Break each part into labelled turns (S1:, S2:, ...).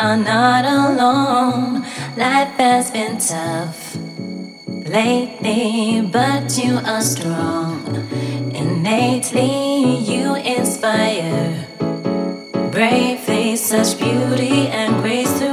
S1: are not alone. Life has been tough lately, but you are strong. Innately, you inspire bravely, such beauty and grace through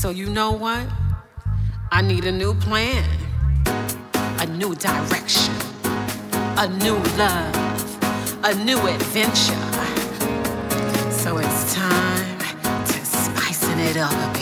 S2: So, you know what? I need a new plan, a new direction, a new love, a new adventure. So, it's time to spicing it up a bit.